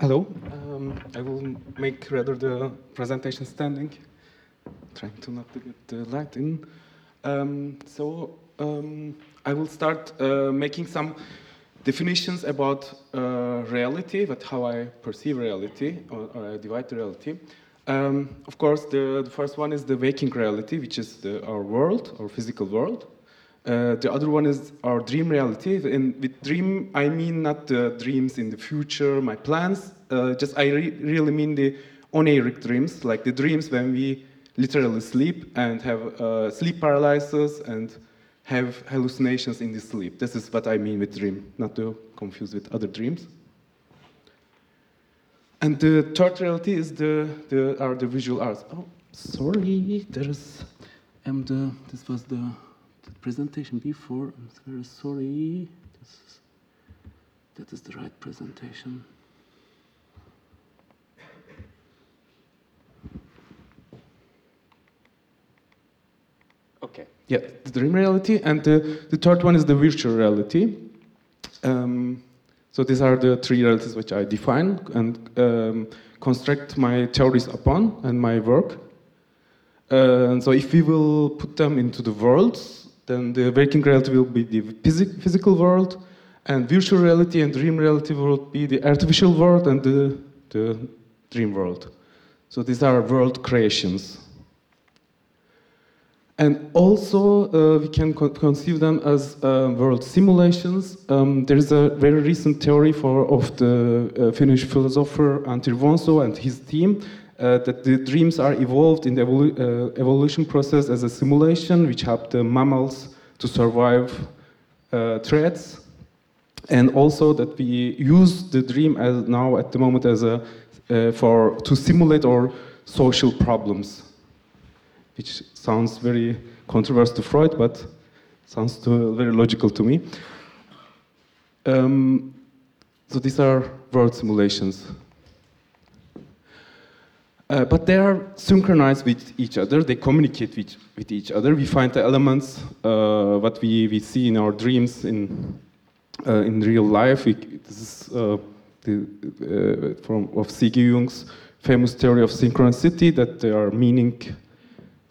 Hello. Um, I will make rather the presentation standing, trying to not to get the light in. Um, so um, I will start uh, making some definitions about uh, reality, but how I perceive reality, or, or I divide reality. Um, of course, the, the, first one is the waking reality, which is the, our world, our physical world. Uh, the other one is our dream reality. And with dream, I mean not the dreams in the future, my plans. Uh, just I re really mean the oneiric dreams, like the dreams when we literally sleep and have uh, sleep paralysis and have hallucinations in the sleep. This is what I mean with dream, not to confuse with other dreams. And the third reality is the, the are the visual arts. Oh, sorry, there's um the this was the presentation before. I'm very sorry. This is, that is the right presentation. Okay. Yeah, the dream reality, and the, the third one is the virtual reality. Um, so these are the three realities which I define and um, construct my theories upon and my work. Uh, and so if we will put them into the worlds, then the waking reality will be the phys physical world, and virtual reality and dream reality will be the artificial world and the, the dream world. So these are world creations. And also, uh, we can co conceive them as uh, world simulations. Um, there is a very recent theory for, of the uh, Finnish philosopher Antti Revonsuo and his team uh, that the dreams are evolved in the evolu uh, evolution process as a simulation which helped the mammals to survive uh, threats. And also that we use the dream as now at the moment as a, for to simulate our social problems which sounds very controversial to Freud, but sounds to, very logical to me. Um, so these are world simulations. Uh, but they are synchronized with each other, they communicate with, with each other. We find the elements, uh, what we, we see in our dreams in, uh, in real life. We, this is uh, the, uh, from, of C.G. Jung's famous theory of synchronicity, that there are meaning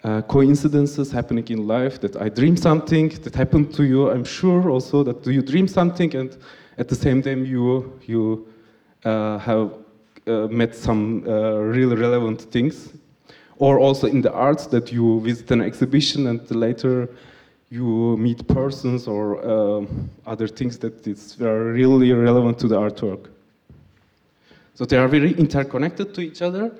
uh, coincidences happening in life, that I dream something that happened to you. I'm sure also that do you dream something and at the same time you, you have met some uh, really relevant things. Or also in the arts that you visit an exhibition and later you meet persons or uh, other things that that is really relevant to the artwork. So they are very interconnected to each other.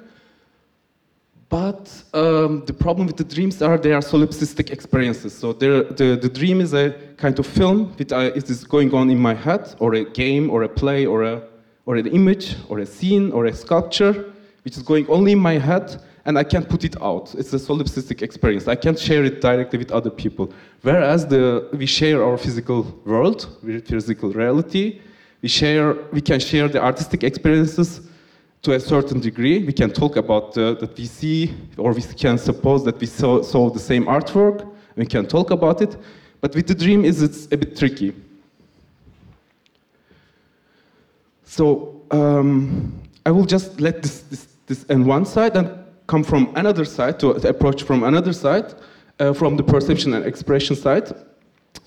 But um, the problem with the dreams are they are solipsistic experiences. So the, the dream is a kind of film that uh, is going on in my head, or a game, or a play, or, a, or an image, or a scene, or a sculpture, which is going only in my head, and I can't put it out. It's a solipsistic experience. I can't share it directly with other people. Whereas the, we share our physical world, physical reality, we, share, we can share the artistic experiences to a certain degree. We can talk about uh, that we see, or we can suppose that we saw, saw the same artwork. We can talk about it. But with the dream, is it's a bit tricky. So um, I will just let this, this, this on one side and come from another side to approach from another side, uh, from the perception and expression side.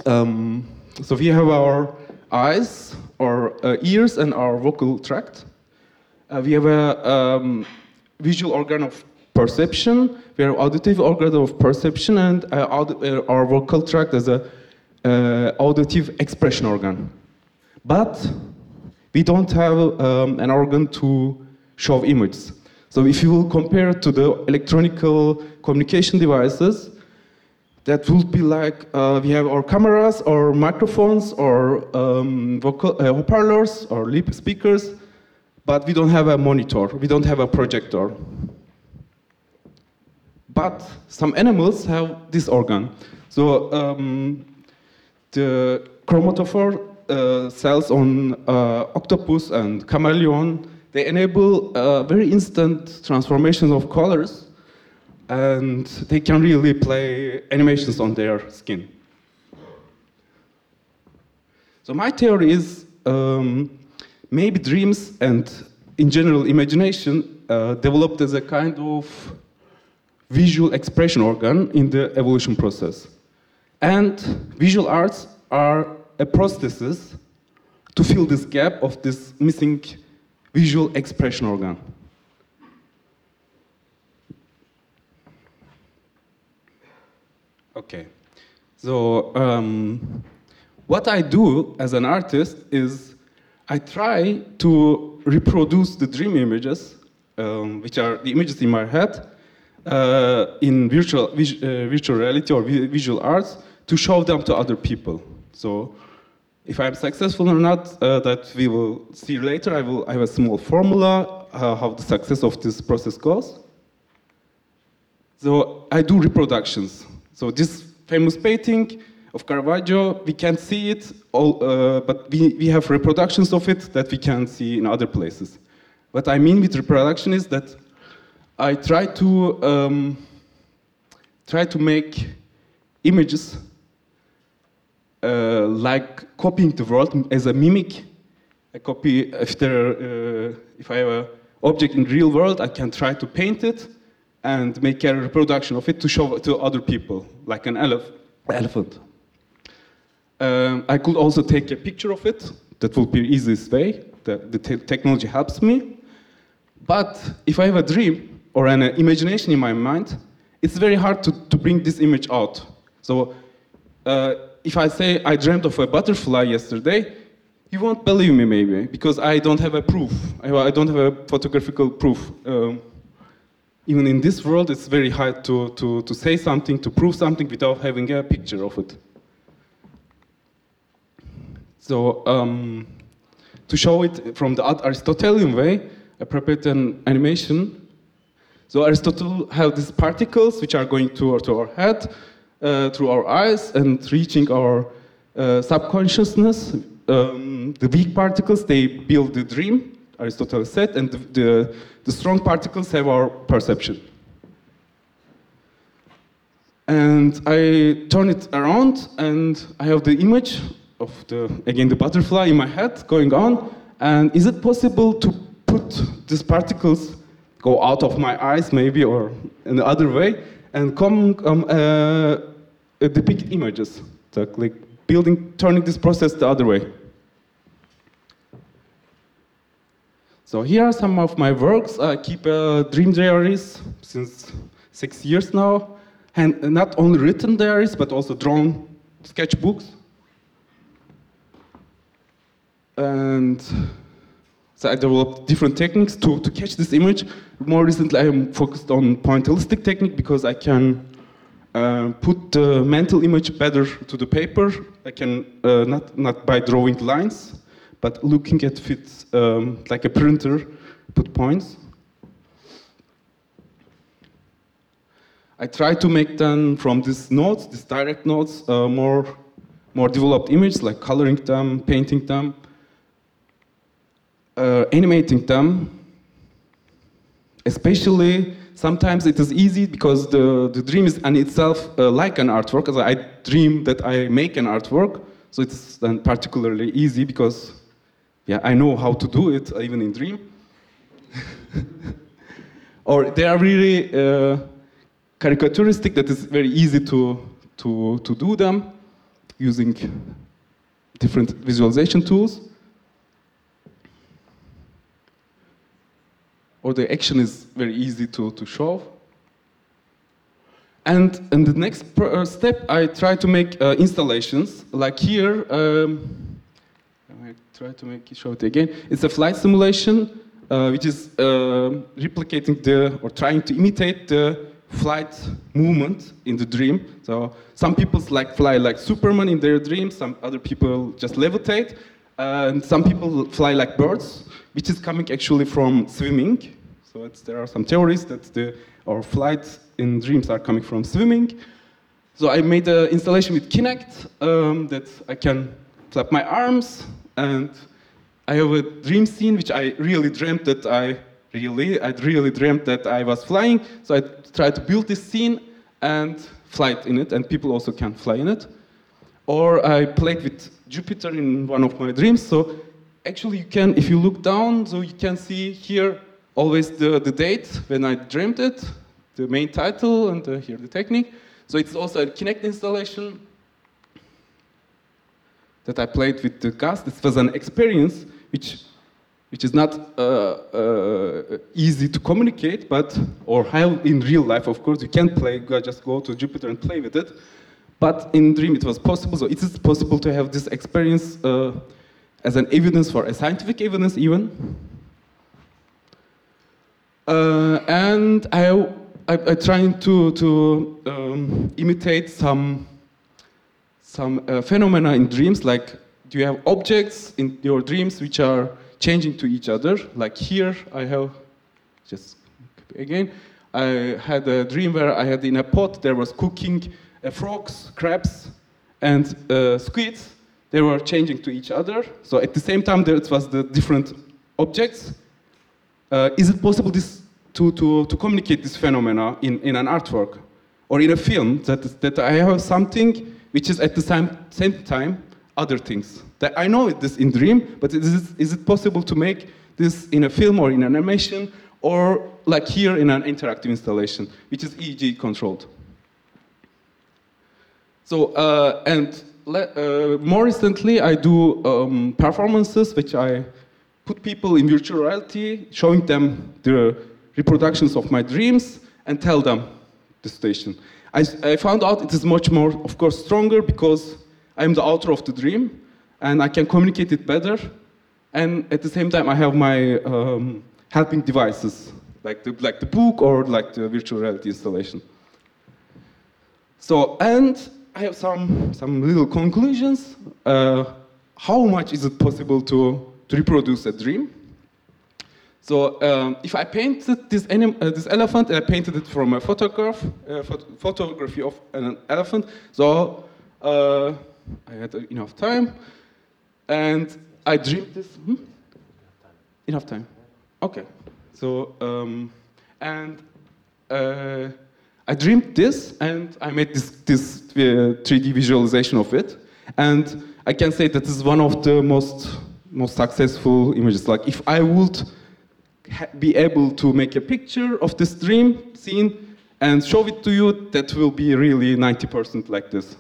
Um, so we have our eyes, our uh, ears, and our vocal tract. Uh, we have a um, visual organ of perception, we have auditive organ of perception, and uh, uh our vocal tract as a uh, auditive expression organ. But we don't have um, an organ to show images. So if you will compare to the electronic communication devices, that would be like uh, we have our cameras or microphones or um, vocal, uh, parlors or lip speakers but we don't have a monitor, we don't have a projector. But some animals have this organ. So um, the chromatophore cells on uh, octopus and chameleon, they enable uh, very instant transformations of colors and they can really play animations on their skin. So my theory is um, maybe dreams and, in general, imagination uh, developed as a kind of visual expression organ in the evolution process. And visual arts are a prosthesis to fill this gap of this missing visual expression organ. Okay, so um, what I do as an artist is I try to reproduce the dream images, um, which are the images in my head, uh, in virtual, uh, virtual reality or visual arts to show them to other people. So if I'm successful or not, uh, that we will see later. I will I have a small formula uh, how the success of this process goes. So I do reproductions. So this famous painting of Caravaggio, we can't see it, all, uh, but we, we have reproductions of it that we can see in other places. What I mean with reproduction is that I try to um, try to make images uh, like copying the world as a mimic. I copy if there, uh, if I have an object in real world, I can try to paint it and make a reproduction of it to show to other people, like an elef elephant. Um, I could also take a picture of it. That would be the easiest way. The, the te technology helps me. But if I have a dream or an imagination in my mind, it's very hard to, to bring this image out. So uh, if I say I dreamt of a butterfly yesterday, you won't believe me maybe, because I don't have a proof. I don't have a photographical proof. Um, even in this world, it's very hard to, to, to say something, to prove something without having a picture of it. So um, to show it from the Aristotelian way, I prepared an animation. So Aristotle had these particles which are going to, to our head, uh, through our eyes, and reaching our uh, subconsciousness. Um, the weak particles, they build the dream, Aristotle said, and the, the, the strong particles have our perception. And I turn it around, and I have the image of the, again, the butterfly in my head going on. And is it possible to put these particles go out of my eyes, maybe, or in the other way, and come um, uh, depict images, so like building, turning this process the other way. So here are some of my works. I keep uh, dream diaries since six years now, and not only written diaries, but also drawn sketchbooks. And so I developed different techniques to, to catch this image. More recently, I am focused on pointillistic technique because I can uh, put the mental image better to the paper. I can, uh, not, not by drawing lines, but looking at it um, like a printer, put points. I try to make them from these notes, these direct notes, uh, more, more developed images, like coloring them, painting them, uh, animating them, especially sometimes it is easy because the, the dream is in itself uh, like an artwork. As I dream that I make an artwork, so it's then particularly easy because yeah, I know how to do it even in dream. or they are really uh, caricaturistic that is very easy to, to, to do them using different visualization tools. Or the action is very easy to, to show. And in the next uh, step, I try to make uh, installations. Like here, um, I try to make it show it again. It's a flight simulation, uh, which is uh, replicating the, or trying to imitate the flight movement in the dream. So some people like fly like Superman in their dreams, some other people just levitate, and some people fly like birds which is coming actually from swimming. So there are some theories that the, our flights in dreams are coming from swimming. So I made an installation with Kinect um, that I can flap my arms and I have a dream scene which I really dreamt that I really, I really dreamt that I was flying. So I tried to build this scene and fly it in it, and people also can fly in it. Or I played with Jupiter in one of my dreams. So actually you can, if you look down, so you can see here always the, the date when I dreamed it, the main title, and uh, here the technique. So it's also a Kinect installation that I played with the cast. This was an experience which, which is not uh, uh, easy to communicate, but or have in real life. Of course, you can play. Just go to Jupiter and play with it. But in Dream, it was possible. So it is possible to have this experience uh, as an evidence for a scientific evidence, even. Uh, and I, I, I trying to to um, imitate some some uh, phenomena in dreams, like do you have objects in your dreams which are changing to each other? Like here, I have just again, I had a dream where I had in a pot there was cooking uh, frogs, crabs, and uh, squids. They were changing to each other. So at the same time, there was the different objects. Uh, is it possible this, to, to, to communicate this phenomena in, in an artwork or in a film that, that I have something which is at the same, same time other things? That I know this in dream, but is it, is it possible to make this in a film or in an animation or like here in an interactive installation, which is EEG controlled? So, uh, and uh, more recently, I do um, performances which I put people in virtual reality, showing them the reproductions of my dreams and tell them the situation. I, I found out it is much more, of course, stronger because I'm the author of the dream and I can communicate it better. And at the same time, I have my um, helping devices, like the, like the book or like the virtual reality installation. So, and I have some, some little conclusions. Uh, how much is it possible to, to reproduce a dream? So um, if I painted this, uh, this elephant, I painted it from a photograph, uh, phot- photography of an elephant. So uh, I had enough time, and I dreamed this. Hmm? Enough time. Okay. So um, and uh, I dreamed this, and I made this this 3D uh, visualization of it, and I can say that this is one of the most most successful images. Like if I would be able to make a picture of this dream scene and show it to you, that will be really 90% like this.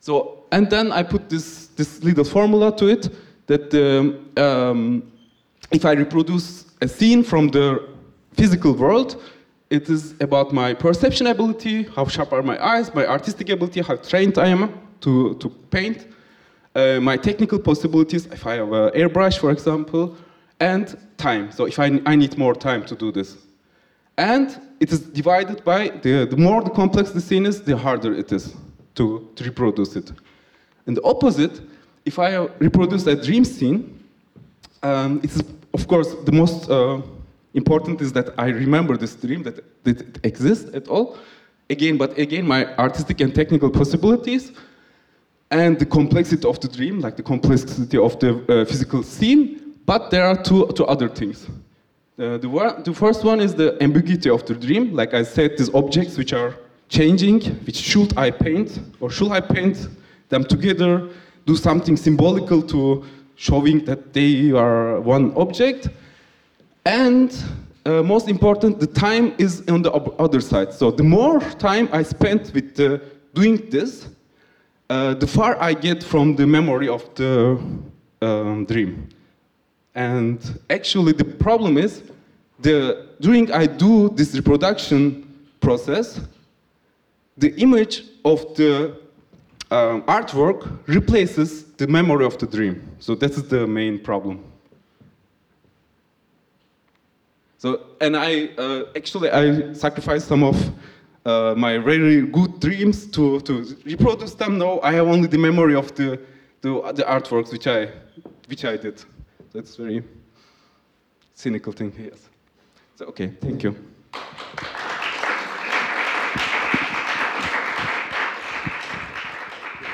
So, and then I put this, this little formula to it that um, um, if I reproduce a scene from the physical world, it is about my perception ability, how sharp are my eyes, my artistic ability, how trained I am to, to paint, uh, my technical possibilities, if I have an airbrush, for example, and time. So if I, I need more time to do this. And it is divided by, the, the more the complex the scene is, the harder it is to, to reproduce it. And the opposite, if I reproduce a dream scene, um, it's of course the most uh, important is that I remember this dream, that, that it exists at all. Again, but again, my artistic and technical possibilities and the complexity of the dream, like the complexity of the uh, physical scene, but there are two, two other things. Uh, the, the first one is the ambiguity of the dream. Like I said, these objects which are changing, which should I paint, or should I paint them together, do something symbolical to showing that they are one object. And uh, most important, the time is on the other side. So the more time I spent with uh, doing this, uh, the far I get from the memory of the um, dream. And actually, the problem is the during I do this reproduction process, the image of the um, artwork replaces the memory of the dream. So that's the main problem. So, and I uh, actually I sacrificed some of uh, my very good dreams to, to reproduce them. No, I have only the memory of the, the, the artworks which I, which I did. That's very cynical thing, yes. So, okay, thank you.